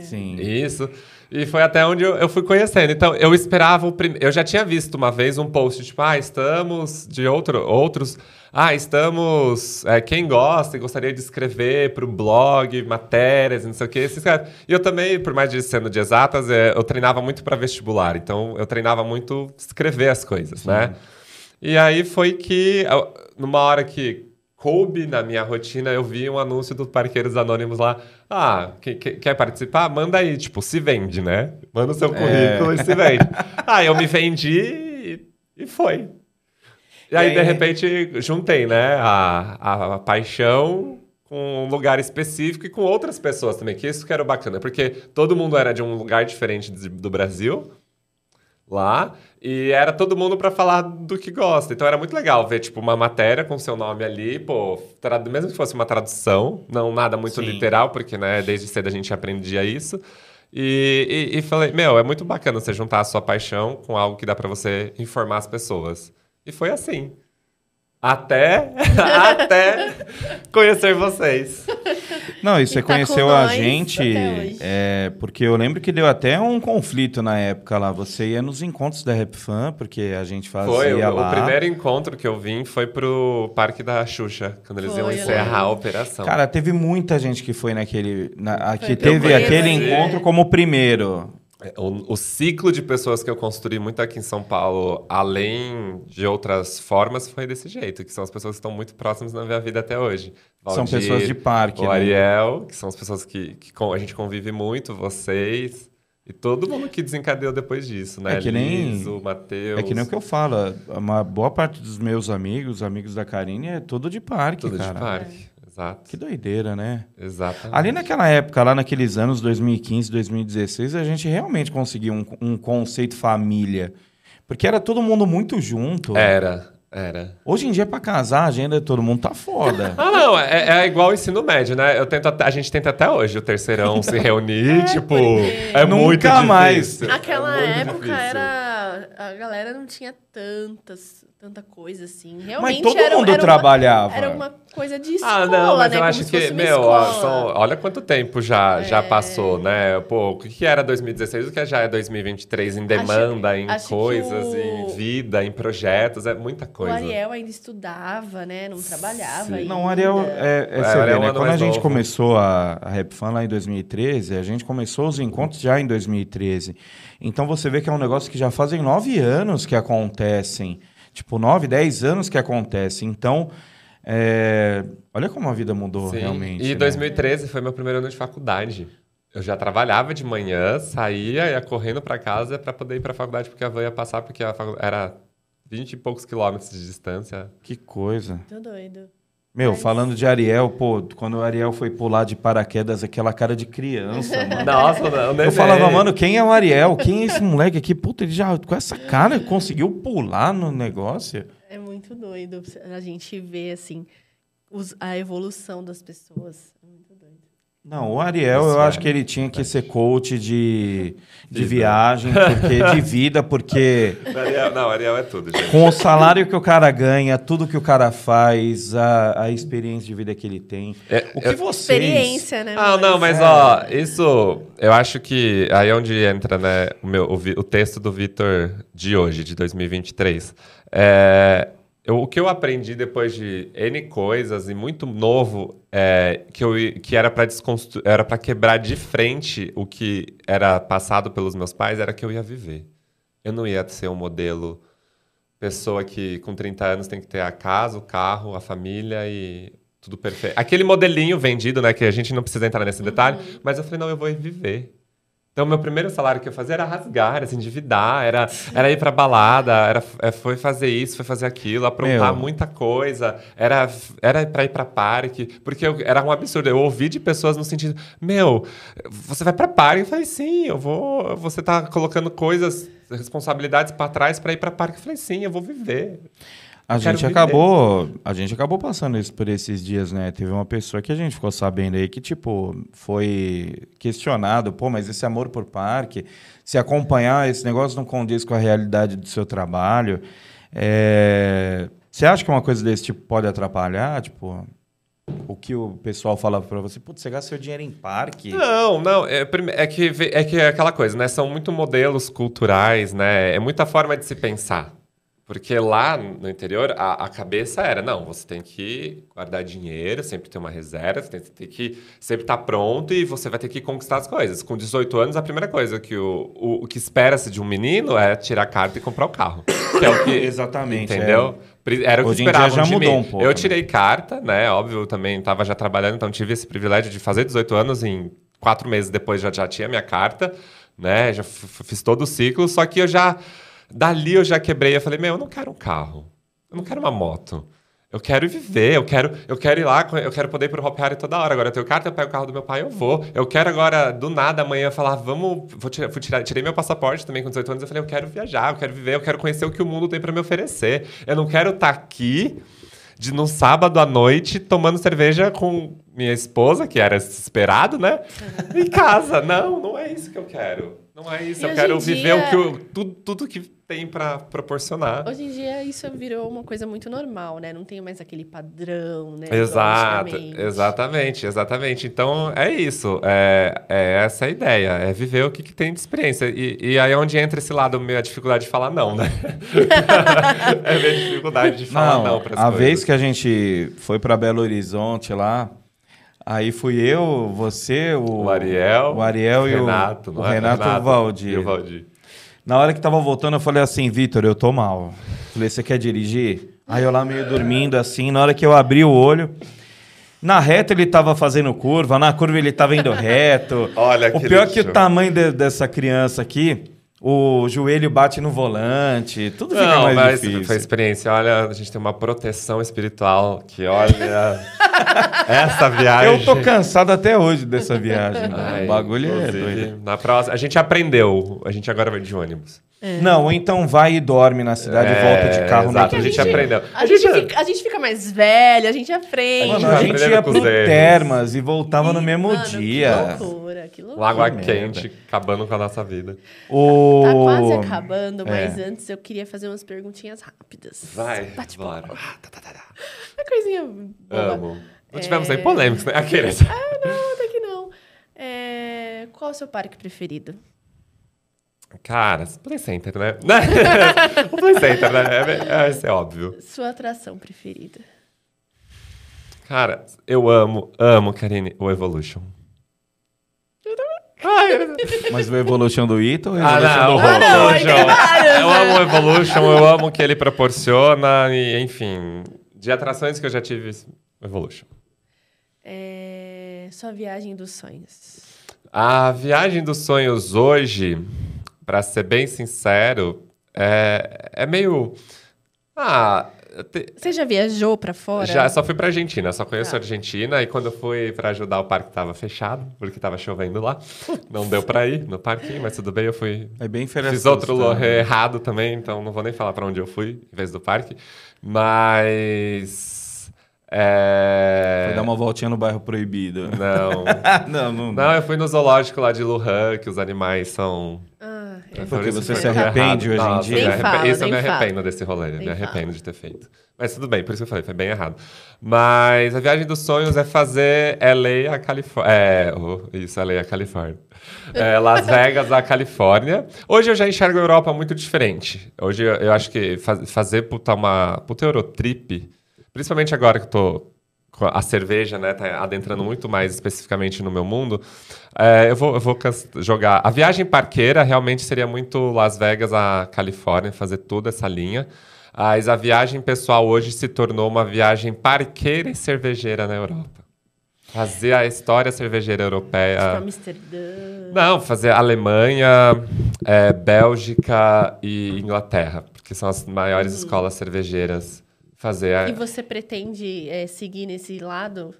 Sim. Isso. E foi até onde eu, eu fui conhecendo. Então, eu esperava o primeiro. Eu já tinha visto uma vez um post, tipo, ah, estamos de outro, outros. Ah, estamos. é, quem gosta e gostaria de escrever para o blog, matérias, não sei o quê. esses caras. E eu também, por mais de sendo de exatas, é, eu treinava muito para vestibular. Então, eu treinava muito escrever as coisas, né? E aí foi que, numa hora que coube na minha rotina, eu vi um anúncio do Parqueiros Anônimos lá. Ah, que- que- quer participar? Manda aí, tipo, se vende, né? Manda o seu currículo e se vende. ah, eu me vendi e, e foi. E aí, E de aí- repente, juntei, né, a, a, a paixão com um lugar específico e com outras pessoas também, que isso que era bacana, porque todo mundo era de um lugar diferente do Brasil, lá e era todo mundo para falar do que gosta. Então era muito legal ver tipo uma matéria com seu nome ali, pô, mesmo que fosse uma tradução, não nada muito Sim. literal, porque né, desde cedo a gente aprendia isso. E, e, e falei, meu, é muito bacana você juntar a sua paixão com algo que dá para você informar as pessoas. E foi assim. Até, até conhecer vocês. Não, e você tá conheceu a gente, é, porque eu lembro que deu até um conflito na época lá. Você ia nos encontros da Rap Fan, porque a gente fazia Foi, o, lá. o primeiro encontro que eu vim foi pro Parque da Xuxa, quando eles iam Foi, eu encerrar a lembro. operação. Cara, teve muita gente que foi naquele. Na, que Foi teve aquele né? encontro como o primeiro. O, o ciclo de pessoas que eu construí muito aqui em São Paulo, além de outras formas, foi desse jeito, que são as pessoas que estão muito próximas na minha vida até hoje. São Valdir, pessoas de parque, O né? Ariel, que são as pessoas que, que com- a gente convive muito, vocês. E todo mundo que desencadeou depois disso, né? É que nem- Liz, o Matheus. É que nem o que eu falo. Uma boa parte dos meus amigos, amigos da Karine, é tudo de parque, Tudo cara. de parque. Exato. Que doideira, né? Exatamente. Ali naquela época, lá naqueles anos 2015, 2016, a gente realmente conseguiu um, um conceito família. Porque era todo mundo muito junto. Era, era. Hoje em dia, pra casar, a agenda de todo mundo tá foda. Ah, não, é, é igual o ensino médio, né? Eu tento até- a gente tenta até hoje o terceirão se reunir, tipo, porque- é Nunca muito mais. difícil. Aquela É muito época difícil. era. A galera não tinha tantas, tanta coisa assim. Mas Realmente todo era, mundo era trabalhava. Uma, era uma coisa de escola, Ah, não, mas né? eu acho que, meu, escola. são- olha quanto tempo já, já É. passou, né? Pô, o que era 2016, o que já é 2023 em demanda, em acho coisas, o- em vida, em projetos, é muita O coisa. Ariel ainda estudava, né? Não trabalhava Sim. ainda. Não, o Ariel, é, é, É, você o Ariel vê, né? ano Quando a gente novo. começou a, a Rap Fan lá em 2013, a gente começou os encontros já em 2013. Então você vê que é um negócio que já fazem nove anos que acontecem. Tipo, nove, dez anos que acontece. Então, é, olha como a vida mudou Sim. realmente. E né? 2013 foi meu primeiro ano de faculdade. Eu já trabalhava de manhã, saía, ia correndo para casa para poder ir para a faculdade, porque a van ia passar, porque facu- era 20 e poucos quilômetros de distância. Que coisa. Tô doido. Meu, Mas- falando de Ariel, pô, quando o Ariel foi pular de paraquedas, aquela cara de criança, mano. Nossa, não, Eu falava, mano, quem é o Ariel? Quem é esse moleque aqui? Puta, ele já, com essa cara, conseguiu pular no negócio. É muito doido a gente ver, assim, os- a evolução das pessoas. É muito doido. Não, o Ariel, Isso eu é. acho que ele tinha que ser coach de, de viagem, porque, de vida, porque Ariel, não, Ariel é tudo, gente. com o salário que o cara ganha, tudo que o cara faz, a, a experiência de vida que ele tem. É, O que eu- vocês... Experiência, né? Ah, não, mas É. ó, isso eu acho que aí é onde entra, né, o, meu, o, o texto do Vitor de hoje, de 2023. É, eu- o que eu aprendi depois de N coisas e muito novo, é, que, eu, que era para desconstru... era para quebrar de frente o que era passado pelos meus pais, era que eu ia viver. Eu não ia ser um modelo pessoa que com 30 anos tem que ter a casa, o carro, a família e tudo perfeito. Aquele modelinho vendido, né, que a gente não precisa entrar nesse detalhe, mas eu falei, não, eu vou viver. Então, meu primeiro salário que eu fazia era rasgar, era se endividar, era, era ir pra balada, era, é, foi fazer isso, foi fazer aquilo, aprontar Meu. muita coisa, era, era pra ir pra parque, porque eu- era um absurdo. Eu ouvi de pessoas no sentido, meu, você vai pra parque? Eu falei, sim, eu vou. Você tá colocando coisas, responsabilidades pra trás pra ir pra parque. Eu falei, sim, eu vou viver. A quero gente acabou, a gente acabou passando isso por esses dias, né? Teve uma pessoa que a gente ficou sabendo aí que tipo foi questionado, pô, mas esse amor por parque, se acompanhar esse negócio não condiz com a realidade do seu trabalho, é... você acha que uma coisa desse tipo pode atrapalhar, tipo o que o pessoal fala pra você, putz, você gasta seu dinheiro em parque? Não, não. É, é que, é que é aquela coisa, né? São muito modelos culturais, né? É muita forma de se pensar. Porque lá no interior, a, a cabeça era, não, você tem que guardar dinheiro, sempre ter uma reserva, você tem, tem que sempre estar pronto e você vai ter que conquistar as coisas. Com 18 anos, a primeira coisa que o, o, o que espera-se de um menino é tirar a carta e comprar o carro. Que é o que, Exatamente, Entendeu? Pri- Era o que Hoje em dia esperavam já de mudou mim. um pouco, Eu né? tirei carta, né? Óbvio, eu também estava já trabalhando, então tive esse privilégio de fazer 18 anos em quatro meses depois já, já tinha minha carta, né? Já fiz todo o ciclo, só que eu já... Dali eu já quebrei, eu falei, meu, eu não quero um carro. Eu não quero uma moto. Eu quero viver, eu quero, eu quero ir lá, eu quero poder ir pro Hop Hari toda hora. Agora eu tenho carta, eu pego o carro do meu pai, eu vou. Eu quero agora, do nada, amanhã, falar, vamos. Vou tirar, fui tirar- tirei meu passaporte também com 18 anos. Eu falei, eu quero viajar, eu quero viver, eu quero conhecer o que o mundo tem para me oferecer. Eu não quero estar aqui de num sábado à noite tomando cerveja com minha esposa, que era esperado, né? Em casa. Não, não é isso que eu quero. Não é isso. E eu quero viver dia- o que eu, tudo, tudo que tem para proporcionar. Hoje em dia isso virou uma coisa muito normal, né? Não tem mais aquele padrão, né? Exato, exatamente, exatamente. Então é isso, é, é essa a ideia, é viver o que, que tem de experiência. E, e aí é onde entra esse lado, a dificuldade de falar não, né? é a minha dificuldade de falar não, para a vez que a gente foi pra Belo Horizonte lá, aí fui eu, você, o, O Ariel, o Ariel e o Renato, o não? Renato, e o Valdir. E o Valdir. Na hora que tava voltando, eu falei assim, Vitor, eu tô mal. Falei, você quer dirigir? Aí eu lá meio dormindo assim, na hora que eu abri o olho, na reta ele tava fazendo curva, na curva ele tava indo reto. Olha o que pior é que o tamanho de- dessa criança aqui, o joelho bate no volante, tudo fica Não, mais mas difícil. foi experiência. Olha, a gente tem uma proteção espiritual que, olha, essa viagem... Eu tô cansado até hoje dessa viagem. né? Ai, o bagulho é doido. Na próxima, a gente aprendeu. A gente agora vai de ônibus. Não, ou então vai e dorme na cidade e volta de carro no exato, outro a gente dia. aprendeu. A gente, fica, a gente fica mais velho, a gente aprende. Mano, a gente ia pro. Termas e voltava no mesmo Mano, dia. Que loucura, que loucura. Lagoa Que quente, acabando com a nossa vida. O... Tá quase acabando, mas É. antes eu queria fazer umas perguntinhas rápidas. Vai, Bate bora. bola. Uma coisinha boba. Amo. Não tivemos É. nem polêmicos, né? Aqueles. Ah, não, até que não. É, Qual é o seu parque preferido? Cara, Play Center, né? o Play Center, né? É, é, isso é óbvio. Sua atração preferida? Cara, eu amo, amo, Karine, o Evolution. Ai, Mas o Evolution do Ito ou o Ah, Evolution não, do o Hulk? não, aí tem Evolution. vários, Eu né? amo o Evolution, eu amo o que ele proporciona, e enfim, de atrações que eu já tive, Evolution. É, Sua viagem dos sonhos. A viagem dos sonhos hoje, pra ser bem sincero, é, é meio. Ah, te- Você já viajou pra fora? já só fui pra Argentina, só conheço Tá. a Argentina. E quando eu fui pra ajudar, o parque tava fechado, porque tava chovendo lá. Não deu pra ir no parquinho, mas tudo bem, eu fui É bem Fiz outro né? errado também, então não vou nem falar pra onde eu fui, em vez do parque. Mas. É... Foi dar uma voltinha no bairro proibido. Não. não, não, Não, eu fui no zoológico lá de Lujan, que os animais são. Ah, Por Porque você se arrepende errado. hoje em Nossa, dia? Nem fala, Isso eu me nem fala. arrependo desse rolê, Nem me fala. arrependo de ter feito. Mas tudo bem, por isso que eu falei, foi bem errado. Mas a viagem dos sonhos é fazer LA a Califórnia. É, oh, isso, LA a Califórnia. É, Las Vegas a Califórnia. Hoje eu já enxergo a Europa muito diferente. Hoje eu, eu acho que faz- fazer puta uma puta Eurotrip, principalmente agora que eu tô a cerveja, né, tá adentrando muito mais especificamente no meu mundo, é, eu vou, eu vou jogar. A viagem parqueira realmente seria muito Las Vegas a Califórnia, fazer toda essa linha. Mas a viagem pessoal hoje se tornou uma viagem parqueira e cervejeira na Europa. Fazer a história cervejeira europeia. Tipo Amsterdã. Não, fazer Alemanha, é, Bélgica e Inglaterra, porque são as maiores escolas cervejeiras. Fazer a... E você pretende é, seguir nesse lado?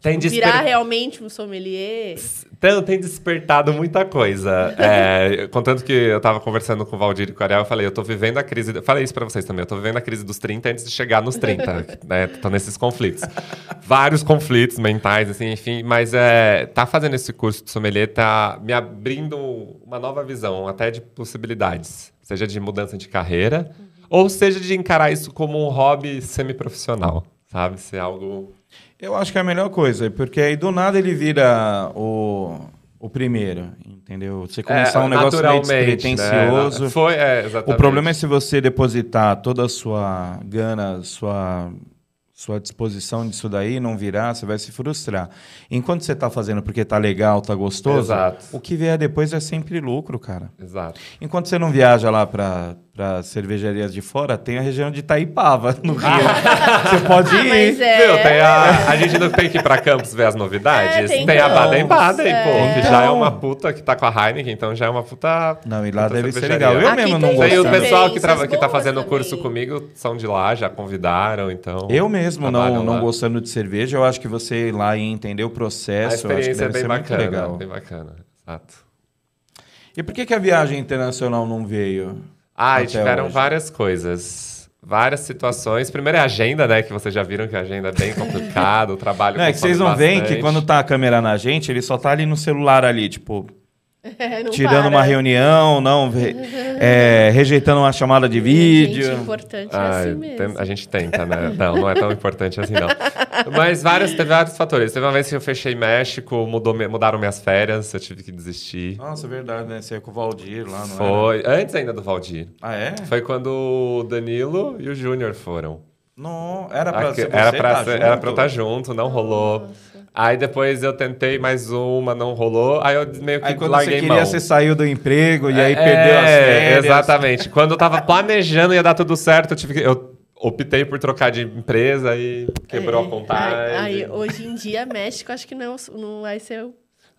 Tem Tipo, desper- Virar realmente um sommelier? Então, tem despertado muita coisa. É, contanto que eu tava conversando com o Valdir e com o Ariel, eu falei, eu tô vivendo a crise... eu Falei isso pra vocês também, eu tô vivendo a crise dos 30 antes de chegar nos 30, né? Tô nesses conflitos. Vários conflitos mentais, assim, enfim, mas é, tá fazendo esse curso de sommelier tá me abrindo uma nova visão, até de possibilidades. Seja de mudança de carreira, ou seja de encarar isso como um hobby semiprofissional, sabe? Ser algo... Eu acho que é a melhor coisa, porque aí do nada ele vira o, o primeiro, entendeu? Você começar um negócio meio despretensioso. Né? Foi, é, exatamente. O problema é se você depositar toda a sua gana, sua, sua disposição disso daí não virar, você vai se frustrar. Enquanto você tá fazendo porque tá legal, tá gostoso, Exato. o que vier depois é sempre lucro, cara. Exato. Enquanto você não viaja lá para cervejarias de fora, tem a região de Itaipava, no Rio. você pode Ah, ir. mas é. Viu, tem a, a gente não tem que ir pra Campos ver as novidades? É, tem tem a Campos, Baden-Baden, é. pô, que Então- já é uma puta que tá com a Heineken, então já é uma puta... Não, e lá deve ser legal. Eu Aqui mesmo não Tem o pessoal que, trava, que tá fazendo o também. curso comigo, são de lá, já convidaram, então... Eu mesmo não, não lá. gostando de cerveja, eu acho que você ir lá e entender o A processo, eu acho que experiência é deve bem bacana, legal. bem bacana, exato. E por que, que a viagem internacional não veio? Ah, e tiveram hoje? várias coisas. Várias situações. Primeiro é a agenda, né? Que vocês já viram que a agenda é bem complicada, o trabalho Não, é que vocês não veem que bastante. quando tá a câmera na gente, ele só tá ali no celular ali, tipo, tirando para. uma reunião, não, é, rejeitando uma chamada de vídeo. Gente, importante é Ah, assim tem- mesmo. a gente tenta, né? Não, não é tão importante assim, não. Mas vários, teve vários fatores. Teve uma vez que eu fechei México, mudou, mudaram minhas férias, eu tive que desistir. Nossa, é verdade, né? Você é com o Valdir lá, não Foi. Antes ainda do Valdir. era? Ah, é? Foi quando o Danilo e o Júnior foram. Não, era pra Aqui- ser era, pra tá ser- junto? era pra eu estar junto, não rolou. Aí depois eu tentei mais uma, não rolou. Aí eu meio que Aí quando larguei você queria, mão. você saiu do emprego e aí É, perdeu as férias. Exatamente. Quando eu tava planejando ia dar tudo certo, eu tive que. Eu optei por trocar de empresa e quebrou a É. contagem. Aí, aí, hoje em dia, México acho que não, não vai ser. o-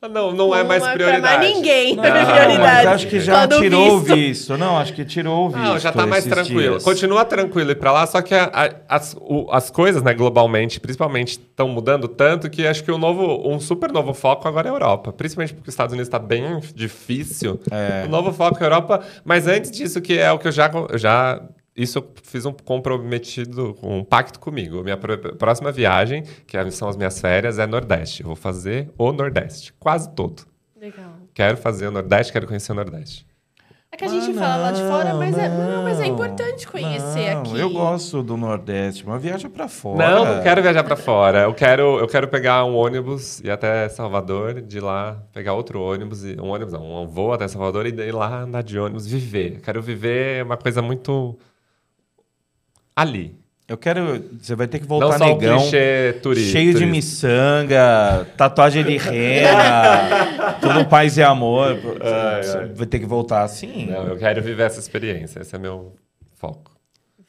Não, não é mais pra prioridade. mais ninguém. Não, prioridade. mas acho que já tirou o visto. visto. Não, acho que tirou o visto. Não, já tá mais tranquilo. dias. Continua tranquilo ir pra lá, só que a- a- as, o- as coisas, né, globalmente, principalmente, estão mudando tanto que acho que o novo, um super novo foco agora é a Europa. Principalmente porque os Estados Unidos está bem difícil. É. O novo foco é a Europa. Mas antes disso, que é o que eu já. eu já isso eu fiz um comprometido, um pacto comigo. Minha pr- próxima viagem, que é- são as minhas férias, é Nordeste. Eu vou fazer o Nordeste, quase todo. Legal. Quero fazer o Nordeste, quero conhecer o Nordeste. É que a gente Ah, fala lá de fora, mas é, não, não, mas é importante conhecer não, aqui. Eu gosto do Nordeste, uma viagem pra fora. Não, não quero viajar pra fora. Eu quero, eu quero pegar um ônibus e ir até Salvador, de lá pegar outro ônibus, e, um ônibus não, um voo até Salvador e daí lá andar de ônibus, viver. Quero viver uma coisa muito ali. Eu quero. Você vai ter que não voltar só negão. clichê turístico. Cheio de miçanga, tatuagem de rena, tudo paz e amor. Ai, Você ai. vai ter que voltar assim. Não, eu quero viver essa experiência. Esse é meu foco.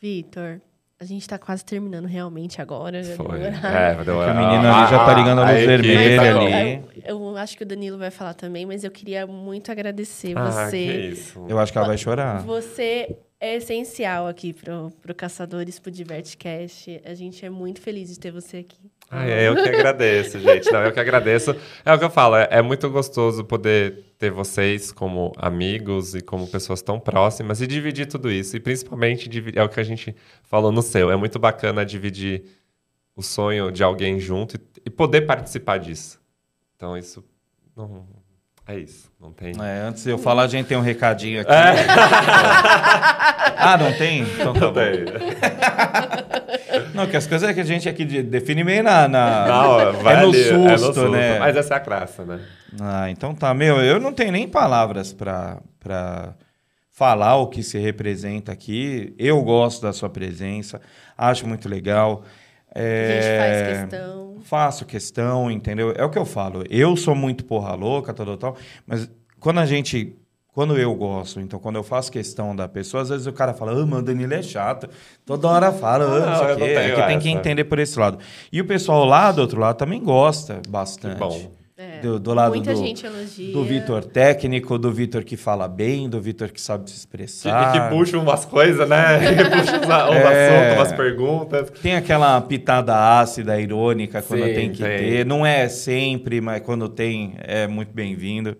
Vitor, a gente tá quase terminando realmente agora. Foi. É, vai demorar. Que a menina ali já tá ligando a luz vermelha tá- ali. eu, eu acho que o Danilo vai falar também, mas eu queria muito agradecer Ah, que você. isso. Eu acho que ela vai chorar. Você é essencial aqui pro, pro Caçadores, pro Divertcast. A gente é muito feliz de ter você aqui. Ah, é eu que agradeço, gente. Não, eu que agradeço. É o que eu falo, é, é muito gostoso poder ter vocês como amigos e como pessoas tão próximas e dividir tudo isso. E principalmente, é o que a gente falou no seu, é muito bacana dividir o sonho de alguém junto e, e poder participar disso. Então, isso não. É isso, não tem. É, antes de eu falar, a gente tem um recadinho aqui. É. ah, não tem? Então tá Não bom. tem. Não, que as coisas é que a gente aqui de- define meio na. na- Não, vai é no susto, é no susto. né? Mas essa é a graça, né? Ah, então tá. Meu, eu não tenho nem palavras pra, pra falar o que se representa aqui. Eu gosto da sua presença, acho muito legal. A É, gente faz questão. Faço questão, entendeu? É o que eu falo. Eu sou muito porra louca, tal, tal, tal, mas quando a gente quando eu gosto, então quando eu faço questão da pessoa, às vezes o cara fala, ah, mas o Danilo é chato. Toda hora fala, ah, Não, não sei eu o não quê. É tenho que tem que entender por esse lado. E o pessoal lá do outro lado também gosta bastante. Que bom. É, Do, do lado Muita do, gente elogia. do Vitor técnico, do Vitor que fala bem, do Vitor que sabe se Que, expressar. que puxa umas coisas, né? Que puxa uns, uns É. assuntos, umas perguntas. Tem aquela pitada ácida, irônica, quando Sim, tem que tem. ter. Não é sempre, mas quando tem, é muito bem-vindo.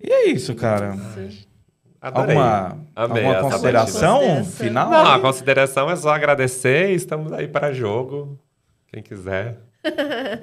E é isso, cara. Adorei. Alguma, Amei alguma consideração batida. final? Não, a consideração é só agradecer. Estamos aí para jogo. Quem quiser.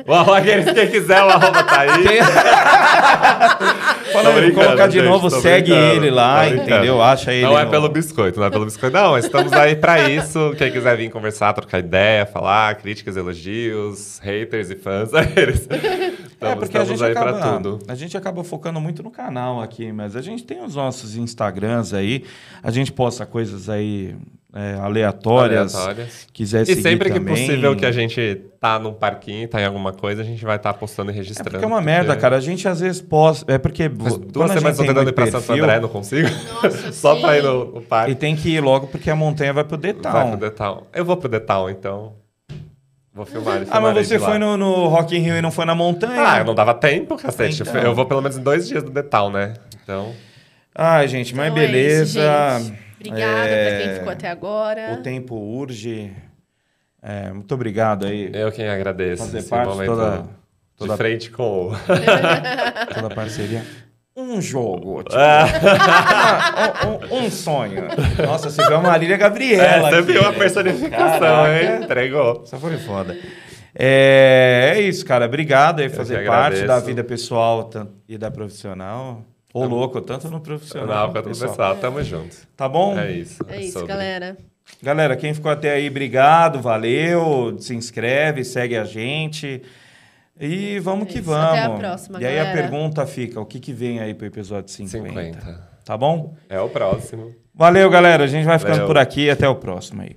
O arroba, quem quiser, o arroba tá aí. Fala, Tô vou brincando, colocar de gente, novo, segue ele lá, entendeu? Acha ele. Não é no- pelo biscoito, não é pelo biscoito. Não, estamos aí para isso. Quem quiser vir conversar, trocar ideia, falar, críticas, elogios, haters e fãs. Eles. É, Estamos, porque a gente, acaba, tudo. a gente acaba focando muito no canal aqui, mas a gente tem os nossos Instagrams aí, a gente posta coisas aí é, aleatórias. Aleatórias. Quiser E seguir sempre que também. possível que a gente tá num parquinho, tá em alguma coisa, a gente vai estar postando e É registrando. porque é uma merda, cara. A gente às vezes posta. É porque. Mas duas semanas eu tentando ir pra Santo André, não consigo. Nossa, Só sim. pra ir no, no parque. E tem que ir logo porque a montanha vai pro Vai Detal. pro The Town. Eu vou pro The Town, então. Vou filmar. Ah, mas você foi no, no Rock in Rio e não foi na montanha? Ah, não dava tempo, cacete. Então. Eu vou pelo menos em dois dias do The Town, né? Então. Ai, gente, mas Então é isso, beleza. gente. Obrigada É, pra quem ficou até agora. O tempo urge. É, muito obrigado aí. Eu quem agradeço. Fazer parte momento toda, de toda, frente com toda a parceria. Um jogo. Tipo, Ah. um, um- um sonho. Nossa, você viu a Marília Gabriela. É, você viu a personificação, Caraca. hein? Entregou. Isso foi foda. É, é isso, cara. Obrigado aí fazer parte da vida pessoal e da profissional. Ô, louco, tanto no profissional. Não, quanto pra no pessoal. Tamo junto. Tá bom? É isso. É isso, sobre. galera. Galera, quem ficou até aí, obrigado, valeu. Se inscreve, segue a gente. E vamos É que vamos. Até a próxima, E aí a galera. pergunta fica: o que, que vem aí pro episódio 50? 50. Tá bom? É o próximo. Valeu, galera. A gente vai ficando Valeu. por aqui. Até o próximo aí.